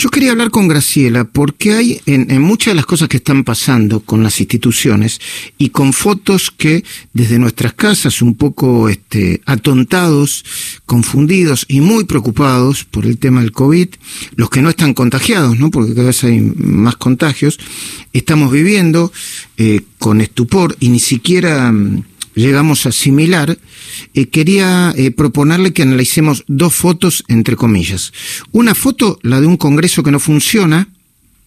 Yo quería hablar con Graciela porque hay en, muchas de las cosas que están pasando con las instituciones y con fotos que desde nuestras casas un poco este, atontados, confundidos y muy preocupados por el tema del COVID, los que no están contagiados, ¿no? porque cada vez hay más contagios, estamos viviendo eh, con estupor y ni siquiera mm, llegamos a asimilar, eh, quería eh, proponerle que analicemos dos fotos, entre comillas. Una foto, la de un congreso que no funciona,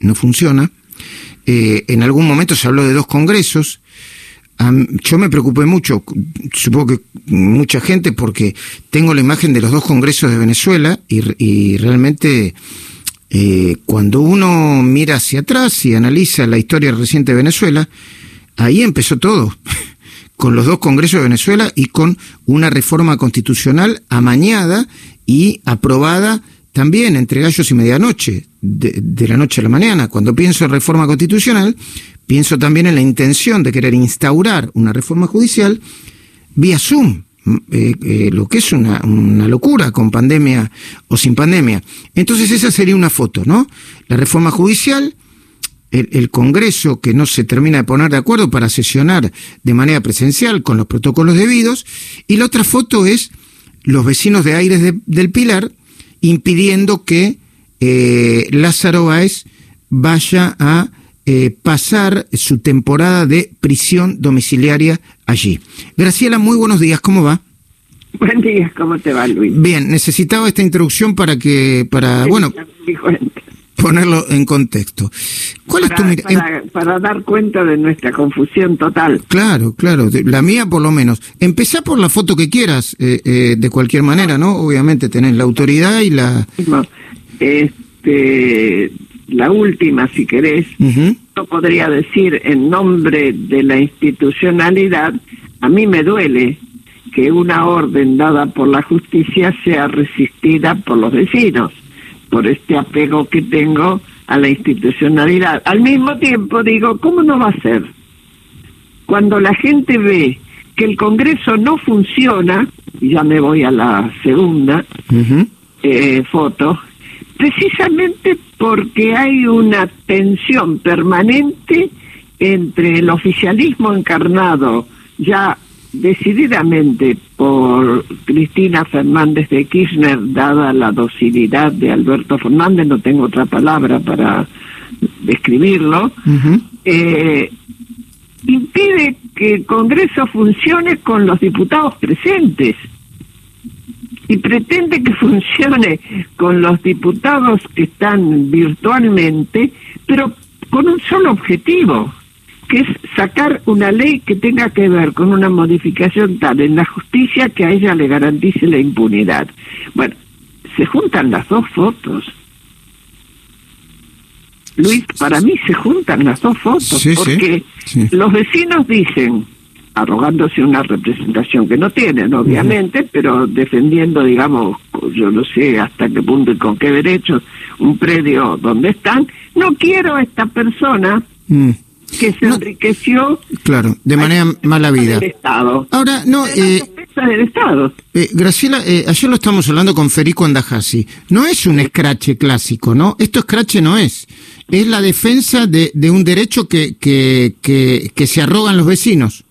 no funciona. Eh, en algún momento se habló de dos congresos. yo me preocupé mucho, supongo que mucha gente, porque tengo la imagen de los dos congresos de Venezuela y, y realmente cuando uno mira hacia atrás y analiza la historia reciente de Venezuela, ahí empezó todo. con los dos congresos de Venezuela y con una reforma constitucional amañada y aprobada también entre gallos y medianoche, de, la noche a la mañana. Cuando pienso en reforma constitucional, pienso también en la intención de querer instaurar una reforma judicial vía Zoom, eh, eh, lo que es una, locura con pandemia o sin pandemia. Entonces esa sería una foto, ¿no? La reforma judicial el, Congreso que no se termina de poner de acuerdo para sesionar de manera presencial con los protocolos debidos, y la otra foto es los vecinos de Aires del Pilar impidiendo que eh, Lázaro Báez vaya a eh, pasar su temporada de prisión domiciliaria allí. Graciela, muy buenos días, ¿cómo va? Buen día, ¿cómo te va, Luis? Bien, necesitaba esta introducción para que, para, bueno, ponerlo en contexto. ¿Cuál es tu para, para, dar cuenta de nuestra confusión total. Claro, claro, la mía por lo menos. Empezá por la foto que quieras, eh, eh, de cualquier manera, ¿no? Obviamente tenés la autoridad y la... Este, la última, si querés, yo podría decir en nombre de la institucionalidad, a mí me duele que una orden dada por la justicia sea resistida por los vecinos por este apego que tengo a la institucionalidad. Al mismo tiempo digo, ¿cómo no va a ser? Cuando la gente ve que el Congreso no funciona, y ya me voy a la segunda eh, foto, precisamente porque hay una tensión permanente entre el oficialismo encarnado ya decididamente por Cristina Fernández de Kirchner, dada la docilidad de Alberto Fernández, no tengo otra palabra para describirlo, eh, impide que el Congreso funcione con los diputados presentes y pretende que funcione con los diputados que están virtualmente, pero con un solo objetivo, que es sacar una ley que tenga que ver con una modificación tal en la justicia que a ella le garantice la impunidad. Bueno, se juntan las dos fotos. Luis, para mí se juntan las dos fotos, porque los vecinos dicen, arrogándose una representación que no tienen, obviamente, pero defendiendo, digamos, yo no sé hasta qué punto y con qué derechos, un predio donde están, no quiero a esta persona mm que se enriqueció. Claro, de manera mala vida. Estado. Ahora, no. Eh, del Estado. Eh, Graciela, eh, ayer lo estamos hablando con Federico Andajasi. No es un escrache clásico, ¿no? Esto escrache no es. Es la defensa de, de un derecho que, que, que, que se arrogan los vecinos.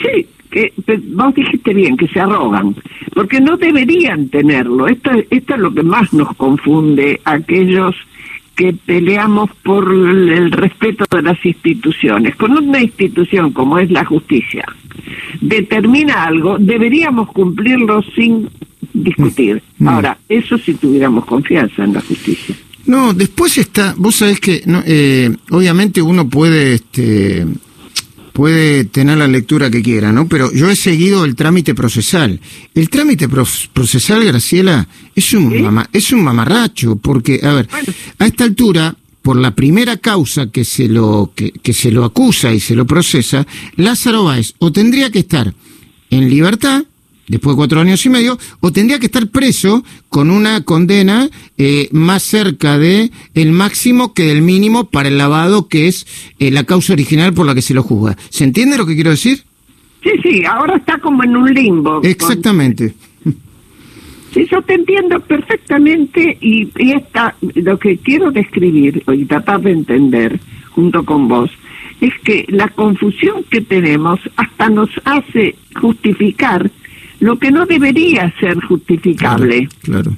Sí, que vos dijiste bien, que se arrogan, porque no deberían tenerlo. Esto, esto es lo que más nos confunde aquellos que peleamos por el respeto de las instituciones. Con una institución como es la justicia determina algo, deberíamos cumplirlo sin discutir. Mm. Mm. Ahora, eso si tuviéramos confianza en la justicia. No, después está, vos sabés que no, eh, obviamente uno puede este, puede tener la lectura que quiera, ¿no? Pero yo he seguido el trámite procesal. El trámite procesal, Graciela, es un, es un mamarracho, porque, a ver, a esta altura, por la primera causa que se lo, que, que se lo acusa y se lo procesa, Lázaro Báez o tendría que estar en libertad, después de cuatro años y medio, o tendría que estar preso con una condena eh, más cerca de el máximo que del mínimo para el lavado, que es eh, la causa original por la que se lo juzga. ¿Se entiende lo que quiero decir? Sí, sí, ahora está como en un limbo. Exactamente. Sí, yo te entiendo perfectamente y, y esta, lo que quiero describir y tratar de entender junto con vos es que la confusión que tenemos hasta nos hace justificar lo que no debería ser justificable. Claro.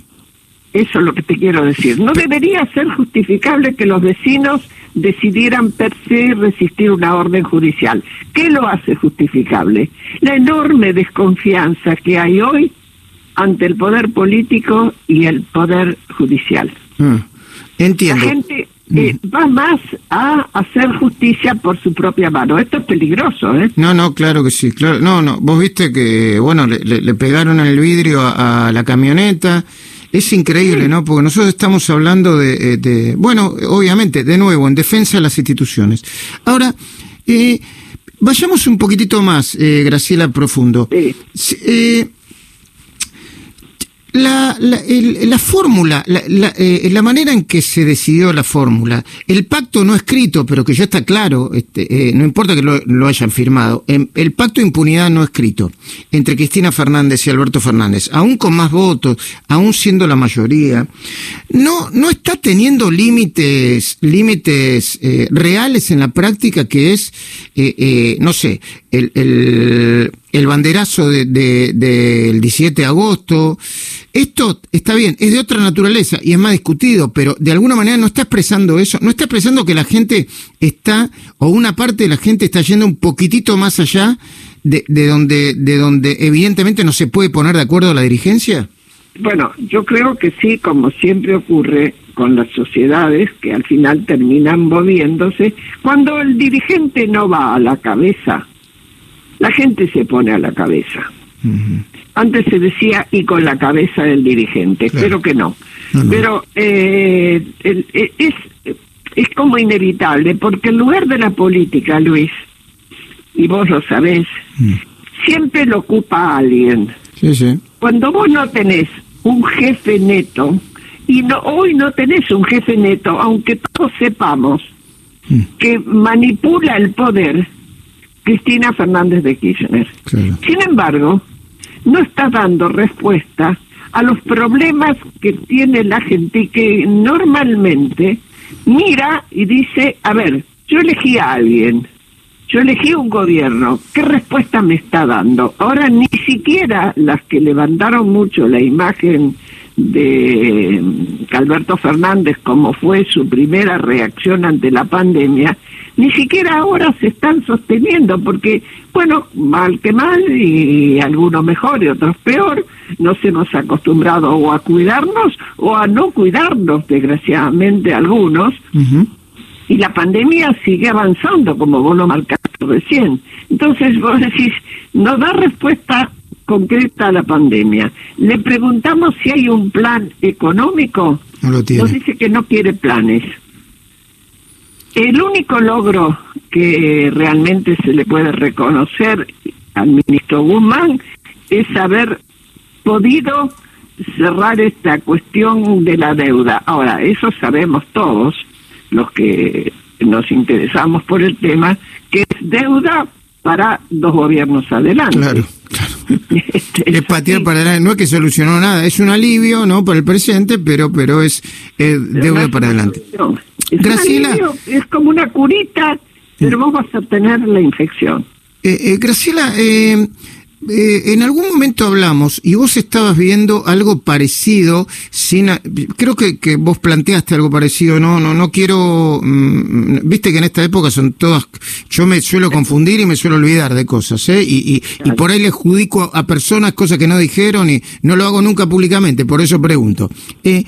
Eso es lo que te quiero decir. No debería ser justificable que los vecinos decidieran per se resistir una orden judicial. ¿Qué lo hace justificable? La enorme desconfianza que hay hoy ante el poder político y el poder judicial. Ah, entiendo. La gente eh, mm. va más a hacer justicia por su propia mano. Esto es peligroso, ¿eh? No, no, claro que sí. Claro. No, no. Vos viste que, bueno, le, le pegaron el vidrio a, la camioneta. Es increíble, ¿no? Porque nosotros estamos hablando de, eh, de, bueno, obviamente, de nuevo, en defensa de las instituciones. Ahora, eh, vayamos un poquitito más, eh, Graciela Profundo. Sí. Eh, la, la, la fórmula, la, la, eh, la, manera en que se decidió la fórmula, el pacto no escrito, pero que ya está claro, este, eh, no importa que lo, lo, hayan firmado, el pacto de impunidad no escrito entre Cristina Fernández y Alberto Fernández, aún con más votos, aún siendo la mayoría, no, no está teniendo límites, límites eh, reales en la práctica que es, no sé, el, el, el banderazo del de, de, 17 de agosto. Esto está bien, es de otra naturaleza y es más discutido, pero de alguna manera no está expresando eso, no está expresando que la gente está, o una parte de la gente está yendo un poquitito más allá de, de donde, de donde evidentemente no se puede poner de acuerdo la dirigencia. Bueno, yo creo que sí, como siempre ocurre con las sociedades que al final terminan moviéndose, cuando el dirigente no va a la cabeza, la gente se pone a la cabeza. Uh -huh. Antes se decía y con la cabeza del dirigente, claro. pero que no. no, no. Pero eh, el, es, es como inevitable, porque el lugar de la política, Luis, y vos lo sabés, mm. siempre lo ocupa alguien. Sí, sí. Cuando vos no tenés un jefe neto, y no, hoy no tenés un jefe neto, aunque todos sepamos mm. que manipula el poder, Cristina Fernández de Kirchner. Claro. Sin embargo, no está dando respuesta a los problemas que tiene la gente que normalmente mira y dice, a ver, yo elegí a alguien, yo elegí un gobierno, ¿qué respuesta me está dando? Ahora ni siquiera las que levantaron mucho la imagen de Alberto Fernández como fue su primera reacción ante la pandemia, ni siquiera ahora se están sosteniendo, porque, bueno, mal que mal, y algunos mejor y otros peor, nos hemos acostumbrado o a cuidarnos o a no cuidarnos, desgraciadamente algunos, uh -huh. y la pandemia sigue avanzando, como vos lo marcaste recién. Entonces vos decís, no da respuesta concreta a la pandemia. Le preguntamos si hay un plan económico, no lo tiene. nos dice que no quiere planes. El único logro que realmente se le puede reconocer al ministro Guzmán es haber podido cerrar esta cuestión de la deuda. Ahora, eso sabemos todos, los que nos interesamos por el tema, que es deuda para dos gobiernos adelante. Claro, es patear sí. para adelante, no es que solucionó nada, es un alivio, ¿no? Para el presente, pero pero es eh, deuda para adelante. Es Graciela. Alivio, es como una curita, pero vas a tener la infección. Eh, eh, Graciela, eh, en algún momento hablamos y vos estabas viendo algo parecido, sin, creo que, vos planteaste algo parecido, no, no, no quiero, mmm, viste que en esta época son todas, yo me suelo confundir y me suelo olvidar de cosas, ¿eh? Y, por ahí le adjudico a personas cosas que no dijeron y no lo hago nunca públicamente, por eso pregunto. Eh,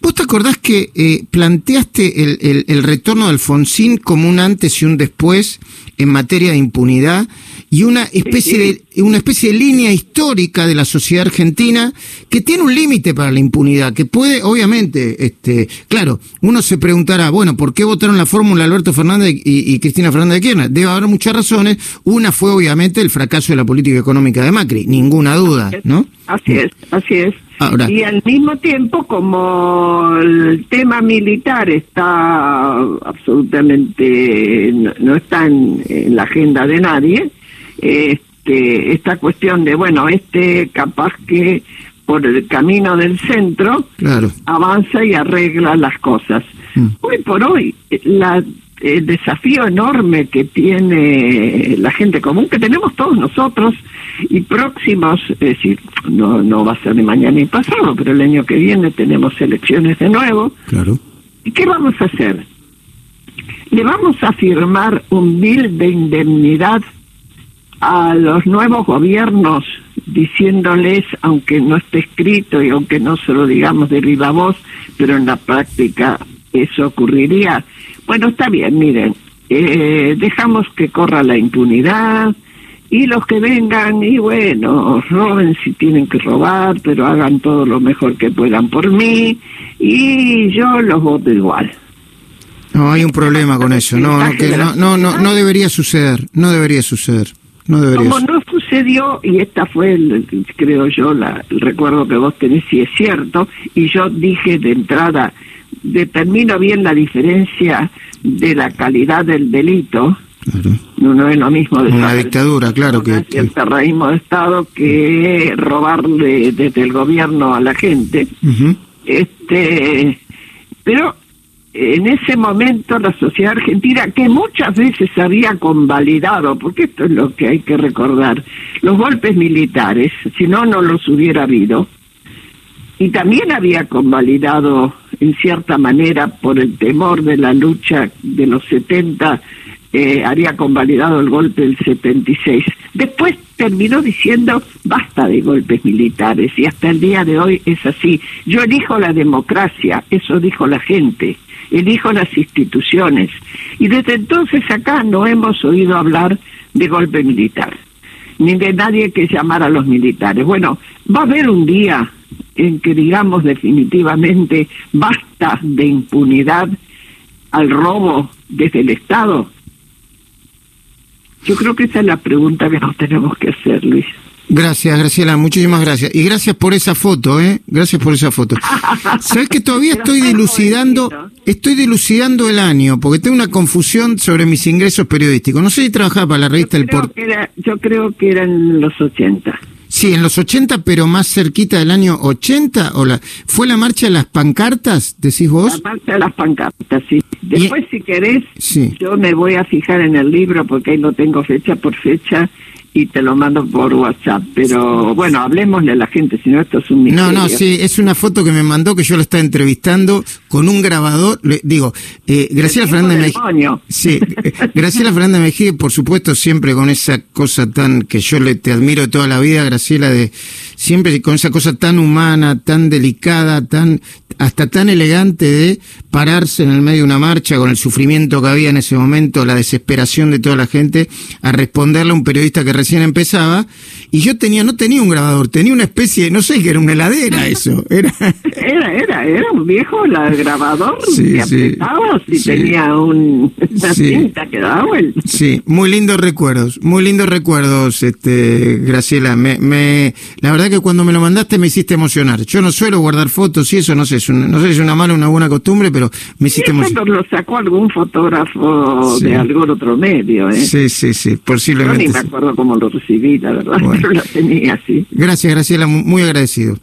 ¿Vos te acordás que eh, planteaste el, el retorno de Alfonsín como un antes y un después en materia de impunidad y una especie de una especie de línea histórica de la sociedad argentina que tiene un límite para la impunidad, que puede, obviamente, este, claro, uno se preguntará, bueno, ¿por qué votaron la fórmula Alberto Fernández y, y Cristina Fernández de Kirchner? Debe haber muchas razones. Una fue, obviamente, el fracaso de la política económica de Macri, ninguna duda, ¿no? Así es, así es. Y al mismo tiempo, como el tema militar está absolutamente, no, no está en, en, la agenda de nadie, este, esta cuestión de, bueno, este capaz que por el camino del centro, claro. avanza y arregla las cosas. Mm. Hoy por hoy, la, el desafío enorme que tiene la gente común, que tenemos todos nosotros, y próximos, es decir, no, no va a ser ni mañana ni pasado, pero el año que viene tenemos elecciones de nuevo. Claro. ¿Y qué vamos a hacer? ¿Le vamos a firmar un bill de indemnidad a los nuevos gobiernos diciéndoles, aunque no esté escrito y aunque no se lo digamos de viva voz, pero en la práctica eso ocurriría. Bueno, está bien, miren, eh, dejamos que corra la impunidad y los que vengan y bueno, roben si tienen que robar, pero hagan todo lo mejor que puedan por mí y yo los voto igual. No, hay un problema con eso. No, no, no, no, no, no debería suceder. No debería suceder. No debería Como no sucedió, y esta fue, el, creo yo, la, el recuerdo que vos tenés, si es cierto, y yo dije de entrada, determino bien la diferencia de la calidad del delito. No, es lo mismo de una dictadura, claro que, que el terrorismo de Estado que robarle desde el gobierno a la gente. Este, pero en ese momento la sociedad argentina, que muchas veces había convalidado, porque esto es lo que hay que recordar, los golpes militares, si no, no los hubiera habido, y también había convalidado en cierta manera por el temor de la lucha de los 70, eh, había convalidado el golpe del 76. Después terminó diciendo basta de golpes militares y hasta el día de hoy es así. Yo elijo la democracia, eso dijo la gente elijo las instituciones. Y desde entonces acá no hemos oído hablar de golpe militar, ni de nadie que llamara a los militares. Bueno, va a haber un día en que digamos definitivamente basta de impunidad al robo desde el Estado. Yo creo que esa es la pregunta que nos tenemos que hacer, Luis. Gracias, Graciela, muchísimas gracias. Y gracias por esa foto, ¿eh? Gracias por esa foto. ¿Sabes que todavía estoy dilucidando, estoy dilucidando el año, porque tengo una confusión sobre mis ingresos periodísticos. No sé si trabajaba para la revista El Port. Yo creo que era en los 80. Sí, en los 80, pero más cerquita del año 80, o la, ¿fue la marcha de las pancartas, decís vos? La marcha de las pancartas, sí. Después, si querés, yo me voy a fijar en el libro, porque ahí lo tengo fecha por fecha, y te lo mando por WhatsApp. Pero bueno, hablemosle a la gente, si no esto es un misterio. No, no, sí, es una foto que me mandó que yo lo estaba entrevistando con un grabador. Le, digo, eh, Graciela Fernández Mejía. Sí, eh, Graciela Fernández Mejía, por supuesto, siempre con esa cosa tan que yo le te admiro toda la vida, Graciela, de siempre con esa cosa tan humana, tan delicada, tan hasta tan elegante de pararse en el medio de una marcha con el sufrimiento que había en ese momento, la desesperación de toda la gente, a responderle a un periodista que recién empezaba, y yo tenía, no tenía un grabador, tenía una especie, no sé, que era una heladera eso, era... Era, era, era un viejo la grabador sí, que apretaba si tenía un, una cinta que daba vuelta. Sí, muy lindos recuerdos, muy lindos recuerdos, este, Graciela, me, me, la verdad que cuando me lo mandaste me hiciste emocionar, yo no suelo guardar fotos y eso, no sé, es no sé si es una mala o una buena costumbre, pero me hiciste emocionar. lo sacó algún fotógrafo de algún otro medio, ¿eh? Sí, sí, sí, posiblemente. Yo ni me acuerdo cómo lo recibí, la verdad, pero lo tenía así. Gracias, Graciela, muy agradecido.